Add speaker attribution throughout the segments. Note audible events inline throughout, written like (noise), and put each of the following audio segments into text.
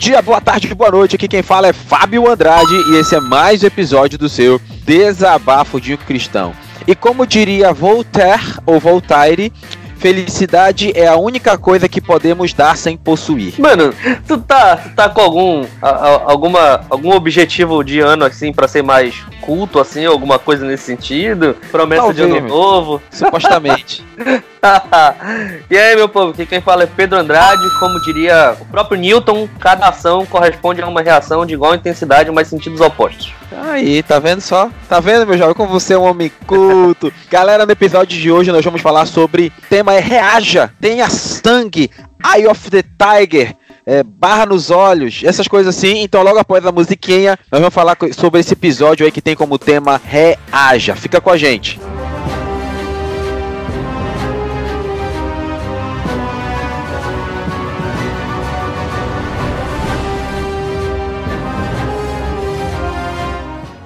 Speaker 1: dia, boa tarde, boa noite. Aqui quem fala é Fábio Andrade e esse é mais um episódio do seu Desabafo de Cristão. E como diria Voltaire ou Voltaire, Felicidade é a única coisa que podemos dar sem possuir.
Speaker 2: Mano, tu tá, tu tá com algum a, a, alguma algum objetivo de ano assim para ser mais culto assim, alguma coisa nesse sentido? Promessa Talvez, de ano novo? (laughs)
Speaker 1: Supostamente.
Speaker 2: e aí, meu povo, aqui quem fala é Pedro Andrade, como diria o próprio Newton, cada ação corresponde a uma reação de igual intensidade, mas sentidos opostos.
Speaker 1: Aí, tá vendo só? Tá vendo, meu jovem, como você é um homem culto? Galera, no episódio de hoje nós vamos falar sobre tema é reaja, tenha sangue, Eye of the Tiger, é, barra nos olhos, essas coisas assim. Então, logo após a musiquinha, nós vamos falar sobre esse episódio aí que tem como tema Reaja. Fica com a gente.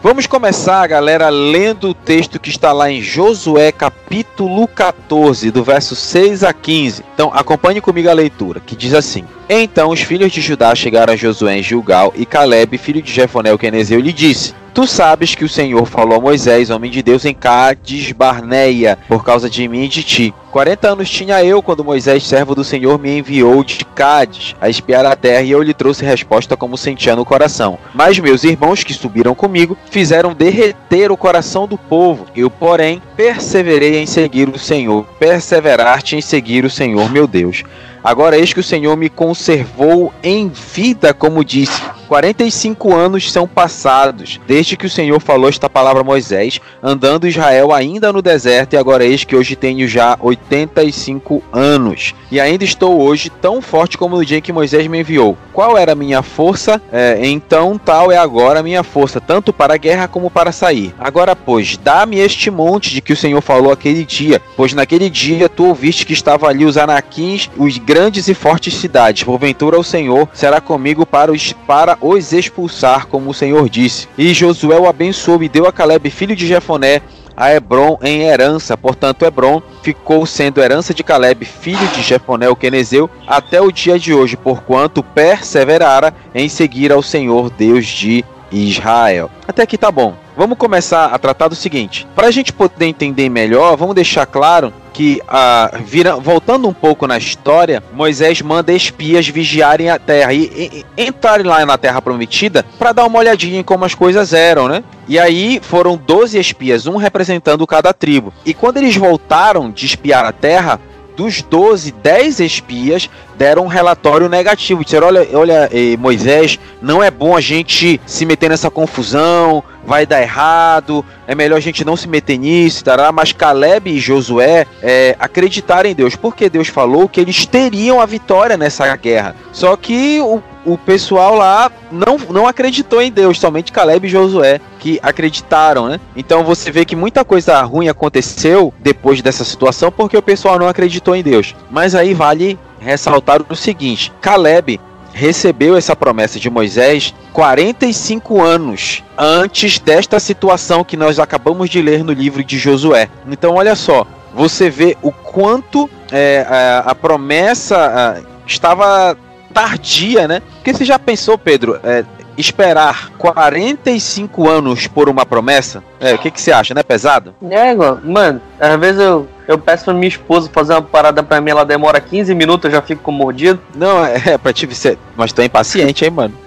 Speaker 1: Vamos começar, galera, lendo o texto que está lá em Josué, capítulo 14, do verso 6 a 15. Então, acompanhe comigo a leitura, que diz assim: Então os filhos de Judá chegaram a Josué em Gilgal, e Caleb, filho de Jefoné, o quenezeu, lhe disse: Tu sabes que o Senhor falou a Moisés, homem de Deus, em Cádiz Barneia, por causa de mim e de ti. Quarenta anos tinha eu quando Moisés, servo do Senhor, me enviou de Cádiz a espiar a terra e eu lhe trouxe resposta como sentia no coração. Mas meus irmãos que subiram comigo fizeram derreter o coração do povo. Eu, porém, perseverei em seguir o Senhor, perseverar-te em seguir o Senhor, meu Deus. Agora eis que o Senhor me conservou em vida, como disse. 45 anos são passados desde que o Senhor falou esta palavra a Moisés, andando Israel ainda no deserto, e agora eis que hoje tenho já 85 anos. E ainda estou hoje tão forte como no dia em que Moisés me enviou. Qual era a minha força? É, então tal é agora a minha força, tanto para a guerra como para sair. Agora, pois, dá-me este monte de que o Senhor falou aquele dia, pois naquele dia tu ouviste que estavam ali os anaquins, os grandes e fortes cidades. Porventura o Senhor será comigo para os, para os expulsar, como o Senhor disse. E Josué o abençoou e deu a Caleb, filho de Jefoné, a Hebron em herança. Portanto, Hebron ficou sendo herança de Caleb, filho de Jefoné o Quenezeu, até o dia de hoje, porquanto perseverara em seguir ao Senhor Deus de Israel. Até aqui tá bom. Vamos começar a tratar do seguinte. Para a gente poder entender melhor, vamos deixar claro que, ah, vira, voltando um pouco na história, Moisés manda espias vigiarem a terra e, e entrarem lá na terra prometida para dar uma olhadinha em como as coisas eram, né? E aí foram 12 espias, um representando cada tribo. E quando eles voltaram de espiar a terra, dos 12, 10 espias deram um relatório negativo. Disseram: olha, olha eh, Moisés, não é bom a gente se meter nessa confusão, vai dar errado, é melhor a gente não se meter nisso, tará. mas Caleb e Josué é, acreditaram em Deus, porque Deus falou que eles teriam a vitória nessa guerra. Só que o, o pessoal lá não, não acreditou em Deus, somente Caleb e Josué que acreditaram, né? Então você vê que muita coisa ruim aconteceu depois dessa situação porque o pessoal não acreditou em Deus. Mas aí vale ressaltar o seguinte: Caleb recebeu essa promessa de Moisés 45 anos antes desta situação que nós acabamos de ler no livro de Josué. Então, olha só, você vê o quanto é, a, a, promessa a, estava tardia, né? Porque você já pensou, Pedro, é, esperar 45 anos por uma promessa? É, o que, que você acha, né? Pesado?
Speaker 2: É, mano, às vezes eu, eu peço pra minha esposa fazer uma parada pra mim, ela demora 15 minutos, eu já fico com mordido.
Speaker 1: Não, é, é pra te ser. Mas tu é impaciente, hein, mano? (laughs)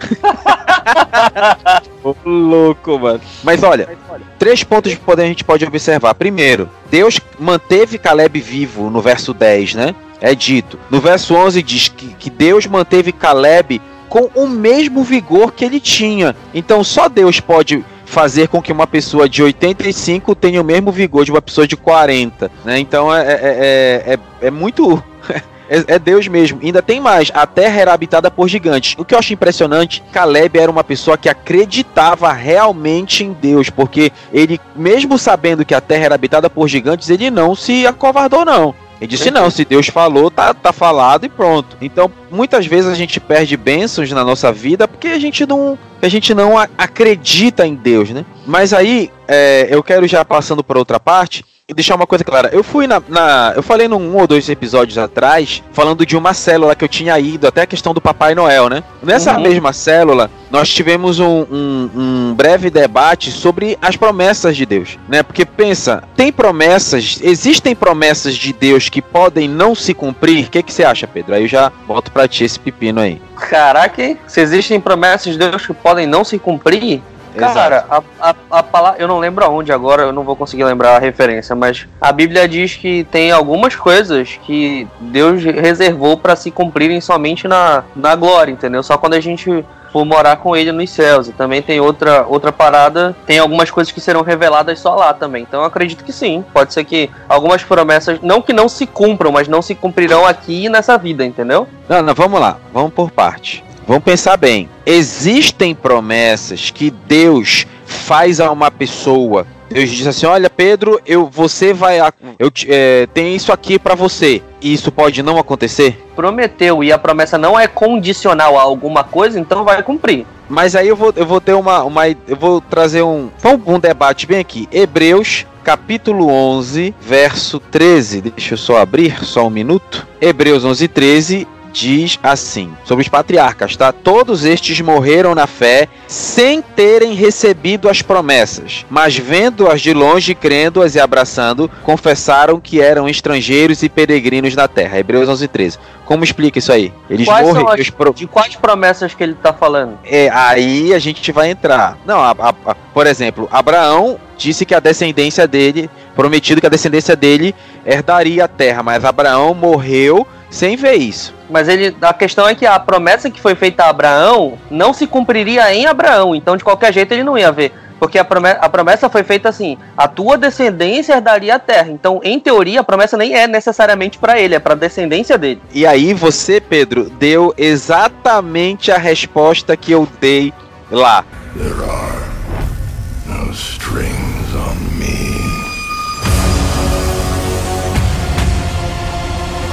Speaker 1: louco, mano. Mas olha, três pontos de poder a gente pode observar. Primeiro, Deus manteve Caleb vivo no verso 10, né? É dito. No verso 11 diz que, que Deus manteve Caleb com o mesmo vigor que ele tinha. Então só Deus pode fazer com que uma pessoa de 85 tenha o mesmo vigor de uma pessoa de 40. Né? Então é, é, é, é, é muito. (laughs) É, é, Deus mesmo. Ainda tem mais. A terra era habitada por gigantes. O que eu acho impressionante, Caleb era uma pessoa que acreditava realmente em Deus, porque ele, mesmo sabendo que a terra era habitada por gigantes, ele não se acovardou não. Ele disse: não, se Deus falou, tá, tá falado e pronto. Então, muitas vezes a gente perde bênçãos na nossa vida porque a gente não, a gente não acredita em Deus, né? Mas aí, é, eu quero já passando para outra parte. Deixar uma coisa clara. Eu fui na, na, Eu falei num um ou dois episódios atrás, falando de uma célula que eu tinha ido, até a questão do Papai Noel, né? Nessa uhum. mesma célula, nós tivemos um, um, um, breve debate sobre as promessas de Deus, né? Porque pensa, tem promessas, existem promessas de Deus que podem não se cumprir? O que, que você acha, Pedro? Aí eu já volto pra ti esse pepino aí.
Speaker 2: Caraca, se existem promessas de Deus que podem não se cumprir, Cara, a, a, a palavra. Eu não lembro aonde agora, eu não vou conseguir lembrar a referência, mas a Bíblia diz que tem algumas coisas que Deus reservou para se cumprirem somente na, na glória, entendeu? Só quando a gente for morar com ele nos céus. E também tem outra, outra parada, tem algumas coisas que serão reveladas só lá também. Então eu acredito que sim. Pode ser que algumas promessas, não que não se cumpram, mas não se cumprirão aqui nessa vida, entendeu?
Speaker 1: Não, não, vamos lá, vamos por parte. Vamos pensar bem. Existem promessas que Deus faz a uma pessoa. Deus diz assim: Olha, Pedro, eu, você vai, eu é, tem isso aqui para você. E isso pode não acontecer?
Speaker 2: Prometeu e a promessa não é condicional a alguma coisa, então vai cumprir.
Speaker 1: Mas aí eu vou, eu vou ter uma, uma, eu vou trazer um, um debate bem aqui. Hebreus capítulo 11, verso 13. Deixa eu só abrir, só um minuto. Hebreus 11, 13 diz assim, sobre os patriarcas, tá? Todos estes morreram na fé sem terem recebido as promessas, mas vendo-as de longe, crendo-as e abraçando, confessaram que eram estrangeiros e peregrinos na terra. Hebreus 11, 13. Como explica isso aí?
Speaker 2: Eles morreram. As, pro... De quais promessas que ele está falando?
Speaker 1: É, aí a gente vai entrar. Não, a, a, a, por exemplo, Abraão disse que a descendência dele, prometido que a descendência dele herdaria a terra, mas Abraão morreu sem ver isso.
Speaker 2: Mas ele, a questão é que a promessa que foi feita a Abraão não se cumpriria em Abraão, então de qualquer jeito ele não ia ver. Porque a promessa, a promessa foi feita assim: a tua descendência herdaria a terra. Então, em teoria, a promessa nem é necessariamente para ele, é para a descendência dele.
Speaker 1: E aí você, Pedro, deu exatamente a resposta que eu dei lá. There are no strings on me.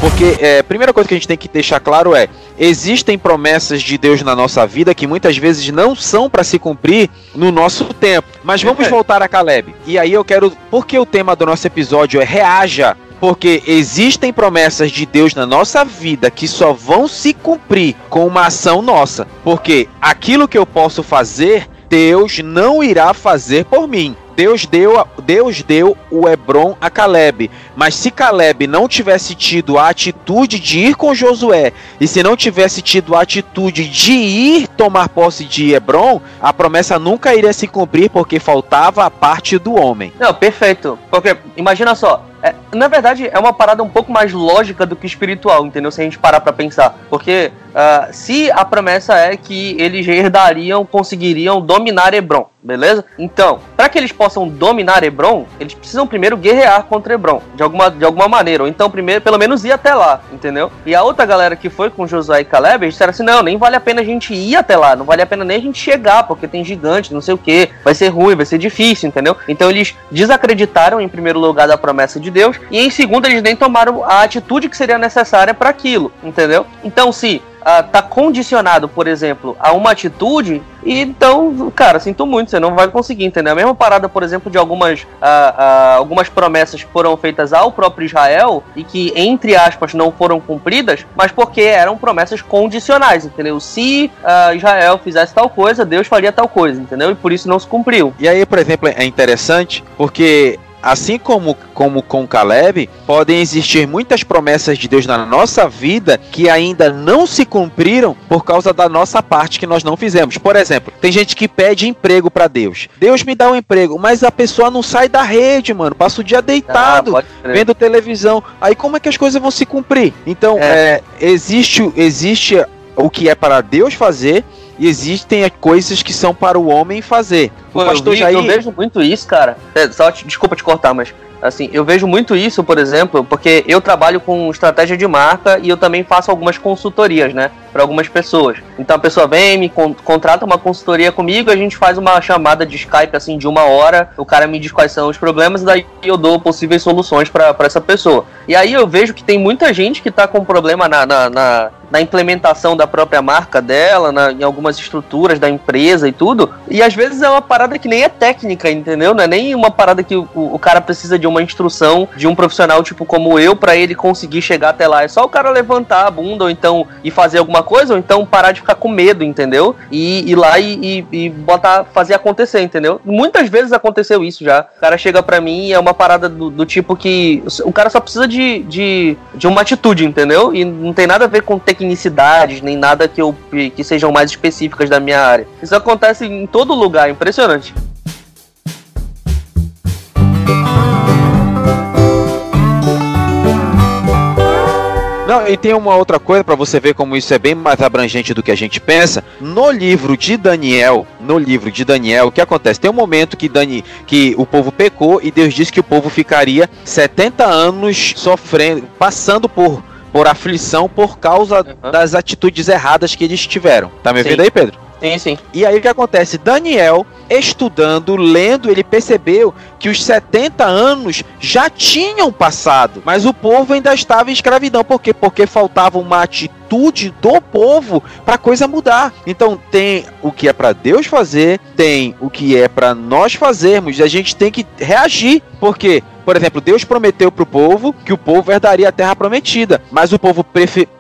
Speaker 1: Porque é, a primeira coisa que a gente tem que deixar claro é: existem promessas de Deus na nossa vida que muitas vezes não são para se cumprir no nosso tempo. Mas vamos voltar a Caleb. E aí eu quero. Porque o tema do nosso episódio é reaja porque existem promessas de Deus na nossa vida que só vão se cumprir com uma ação nossa. Porque aquilo que eu posso fazer, Deus não irá fazer por mim. Deus deu, Deus deu o Hebron a Caleb. Mas se Caleb não tivesse tido a atitude de ir com Josué, e se não tivesse tido a atitude de ir tomar posse de Hebron, a promessa nunca iria se cumprir porque faltava a parte do homem.
Speaker 2: Não, perfeito. Porque imagina só, é, na verdade, é uma parada um pouco mais lógica do que espiritual, entendeu? Se a gente parar pra pensar. Porque uh, se a promessa é que eles herdariam, conseguiriam dominar Hebron, beleza? Então, para que eles possam dominar Hebron, eles precisam primeiro guerrear contra Hebron, de alguma, de alguma maneira. Ou então, primeiro, pelo menos ir até lá, entendeu? E a outra galera que foi com Josué e Caleb, eles disseram assim: não, nem vale a pena a gente ir até lá, não vale a pena nem a gente chegar, porque tem gigante, não sei o que, vai ser ruim, vai ser difícil, entendeu? Então eles desacreditaram em primeiro lugar da promessa de Deus, e em segundo, eles nem tomaram a atitude que seria necessária para aquilo, entendeu? Então, se Uh, tá condicionado, por exemplo, a uma atitude, e então, cara, sinto muito, você não vai conseguir, entender. A mesma parada, por exemplo, de algumas, uh, uh, algumas promessas que foram feitas ao próprio Israel e que, entre aspas, não foram cumpridas, mas porque eram promessas condicionais, entendeu? Se Israel fizesse tal coisa, Deus faria tal coisa, entendeu? E por isso não se cumpriu.
Speaker 1: E aí, por exemplo, é interessante porque assim como, como com Caleb, podem existir muitas promessas de Deus na nossa vida que ainda não se cumpriram por causa da nossa parte que nós não fizemos. Por exemplo, tem gente que pede emprego para Deus. Deus me dá um emprego, mas a pessoa não sai da rede, mano. Passa o dia deitado, ah, vendo televisão. Aí como é que as coisas vão se cumprir? Então, é. É, existe, existe o que é para Deus fazer e existem coisas que são para o homem fazer.
Speaker 2: O Pô, pastor eu, vi, Jair... eu vejo muito isso, cara. É, só te, desculpa te cortar, mas assim, eu vejo muito isso, por exemplo, porque eu trabalho com estratégia de marca e eu também faço algumas consultorias, né? Para algumas pessoas. Então a pessoa vem, me con contrata uma consultoria comigo, a gente faz uma chamada de Skype assim de uma hora, o cara me diz quais são os problemas e daí eu dou possíveis soluções para essa pessoa. E aí eu vejo que tem muita gente que tá com problema na, na, na na implementação da própria marca dela, na, em algumas estruturas da empresa e tudo. E às vezes é uma parada que nem é técnica, entendeu? Não é nem uma parada que o, o cara precisa de uma instrução de um profissional tipo como eu para ele conseguir chegar até lá. É só o cara levantar a bunda ou então e fazer alguma coisa, ou então parar de ficar com medo, entendeu? E ir lá e, e, e botar, fazer acontecer, entendeu? Muitas vezes aconteceu isso já. O cara chega para mim e é uma parada do, do, tipo que o cara só precisa de, de, de uma atitude, entendeu? E não tem nada a ver com tecnicidade tecnicidades, nem nada que, eu, que sejam mais específicas da minha área. Isso acontece em todo lugar, impressionante.
Speaker 1: Não, e tem uma outra coisa para você ver como isso é bem mais abrangente do que a gente pensa. No livro de Daniel, no livro de Daniel, o que acontece? Tem um momento que Dani, que o povo pecou e Deus disse que o povo ficaria 70 anos sofrendo, passando por por aflição por causa uhum. das atitudes erradas que eles tiveram. Tá me ouvindo aí, Pedro?
Speaker 2: Sim, sim.
Speaker 1: E aí o que acontece? Daniel, estudando, lendo, ele percebeu que os 70 anos já tinham passado, mas o povo ainda estava em escravidão. Por quê? Porque faltava uma atitude do povo para a coisa mudar. Então tem o que é para Deus fazer, tem o que é para nós fazermos, e a gente tem que reagir. Por quê? Por exemplo, Deus prometeu para o povo que o povo herdaria a terra prometida, mas o povo,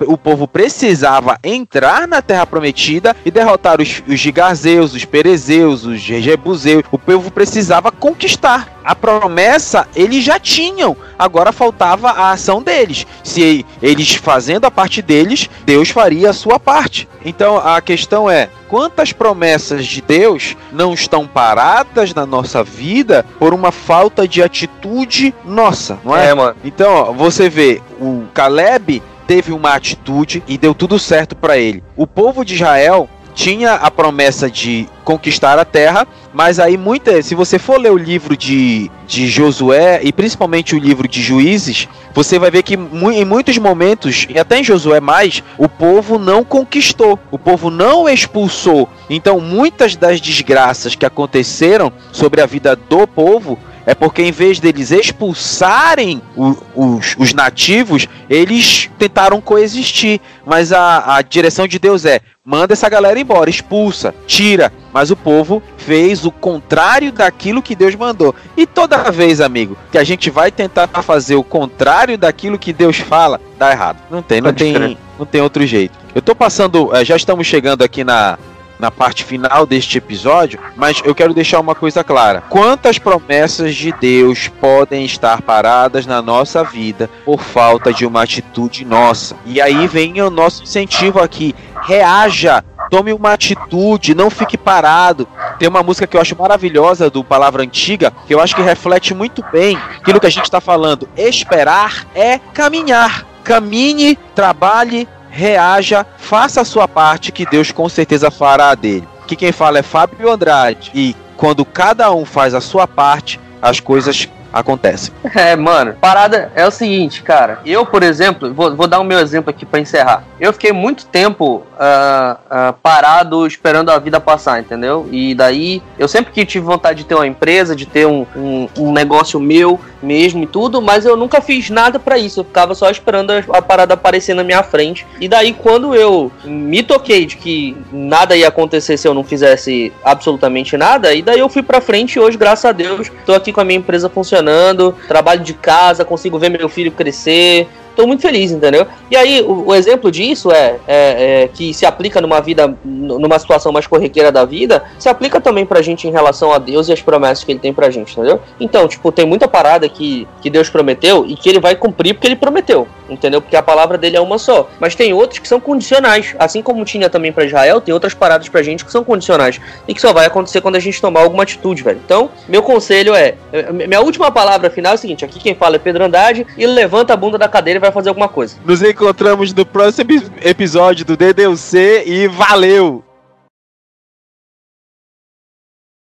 Speaker 1: o povo precisava entrar na terra prometida e derrotar os, os gigazeus, os perezeus, os jebuseus. O povo precisava conquistar. A promessa eles já tinham, agora faltava a ação deles. Se eles fazendo a parte deles, Deus faria a sua parte. Então a questão é: quantas promessas de Deus não estão paradas na nossa vida por uma falta de atitude nossa, não é? é mano. Então, ó, você vê, o Caleb teve uma atitude e deu tudo certo para ele. O povo de Israel tinha a promessa de conquistar a terra, mas aí muita, se você for ler o livro de, de Josué e principalmente o livro de Juízes, você vai ver que em muitos momentos, e até em Josué mais, o povo não conquistou, o povo não expulsou. Então, muitas das desgraças que aconteceram sobre a vida do povo é porque em vez deles expulsarem o, os, os, nativos, eles tentaram coexistir. Mas a, a direção de Deus é: manda essa galera embora, expulsa, tira. Mas o povo fez o contrário daquilo que Deus mandou. E toda vez, amigo, que a gente vai tentar fazer o contrário daquilo que Deus fala, dá errado. Não tem, não tem, não tem outro jeito. Eu tô passando, eh, já estamos chegando aqui na na parte final deste episódio, mas eu quero deixar uma coisa clara. Quantas promessas de Deus podem estar paradas na nossa vida por falta de uma atitude nossa? E aí vem o nosso incentivo aqui. Reaja, tome uma atitude, não fique parado. Tem uma música que eu acho maravilhosa do Palavra Antiga, que eu acho que reflete muito bem aquilo que a gente está falando. Esperar é caminhar. Caminhe, trabalhe, reaja, faça a sua parte que Deus com certeza fará a dele. Que quem fala é Fábio Andrade e quando cada um faz a sua parte, as coisas acontece. (laughs)
Speaker 2: É, mano, parada é o seguinte, cara. Eu, por exemplo, vou, vou dar o meu exemplo aqui para encerrar. Eu fiquei muito tempo uh, uh, parado esperando a vida passar, entendeu? E daí eu sempre que tive vontade de ter uma empresa, de ter um, um, um negócio meu mesmo e tudo, mas eu nunca fiz nada para isso. Eu ficava só esperando a, a parada aparecer na minha frente. E daí, quando eu me toquei de que nada ia acontecer se eu não fizesse absolutamente nada, e daí eu fui pra frente e hoje, graças a Deus, tô aqui com a minha empresa funcionando funcionando, trabalho de casa, consigo ver meu filho crescer, tô muito feliz, entendeu? E aí, o, o exemplo disso é, é, é, que se aplica numa vida, numa situação mais corriqueira da vida, se aplica também pra gente em relação a Deus e as promessas que ele tem pra gente, entendeu? Então, tipo, tem muita parada que, que Deus prometeu e que ele vai cumprir porque ele prometeu, entendeu? Porque a palavra dele é uma só. Mas tem outros que são condicionais, assim como tinha também para Israel, tem outras paradas pra gente que são condicionais e que só vai acontecer quando a gente tomar alguma atitude, velho. Então, meu conselho é, minha última palavra final é o seguinte, aqui quem fala é Pedro Andrade, e levanta a bunda da cadeira vai fazer alguma coisa.
Speaker 1: Nos encontramos no próximo episódio do DDUC e valeu!